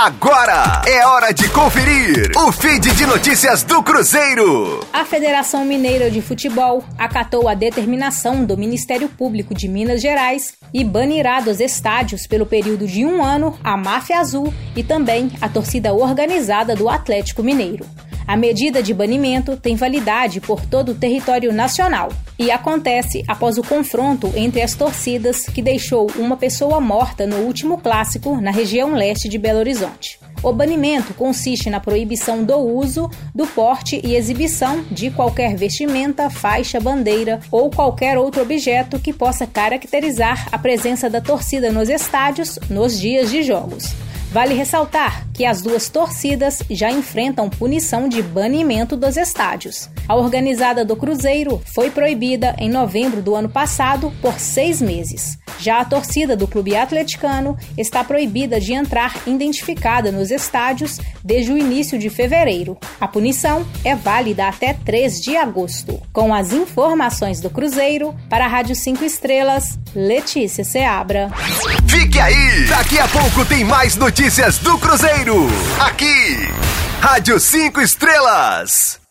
Agora é hora de conferir o feed de notícias do Cruzeiro. A Federação Mineira de Futebol acatou a determinação do Ministério Público de Minas Gerais e banirá dos estádios pelo período de um ano a Máfia Azul e também a torcida organizada do Atlético Mineiro. A medida de banimento tem validade por todo o território nacional e acontece após o confronto entre as torcidas que deixou uma pessoa morta no último clássico na região leste de Belo Horizonte. O banimento consiste na proibição do uso, do porte e exibição de qualquer vestimenta, faixa, bandeira ou qualquer outro objeto que possa caracterizar a presença da torcida nos estádios nos dias de jogos. Vale ressaltar que as duas torcidas já enfrentam punição de banimento dos estádios. A organizada do Cruzeiro foi proibida em novembro do ano passado por seis meses. Já a torcida do clube atleticano está proibida de entrar identificada nos estádios desde o início de fevereiro. A punição é válida até 3 de agosto. Com as informações do Cruzeiro, para a Rádio 5 Estrelas, Letícia Seabra. Fique aí! Daqui a pouco tem mais notícias do Cruzeiro. Aqui, Rádio 5 Estrelas.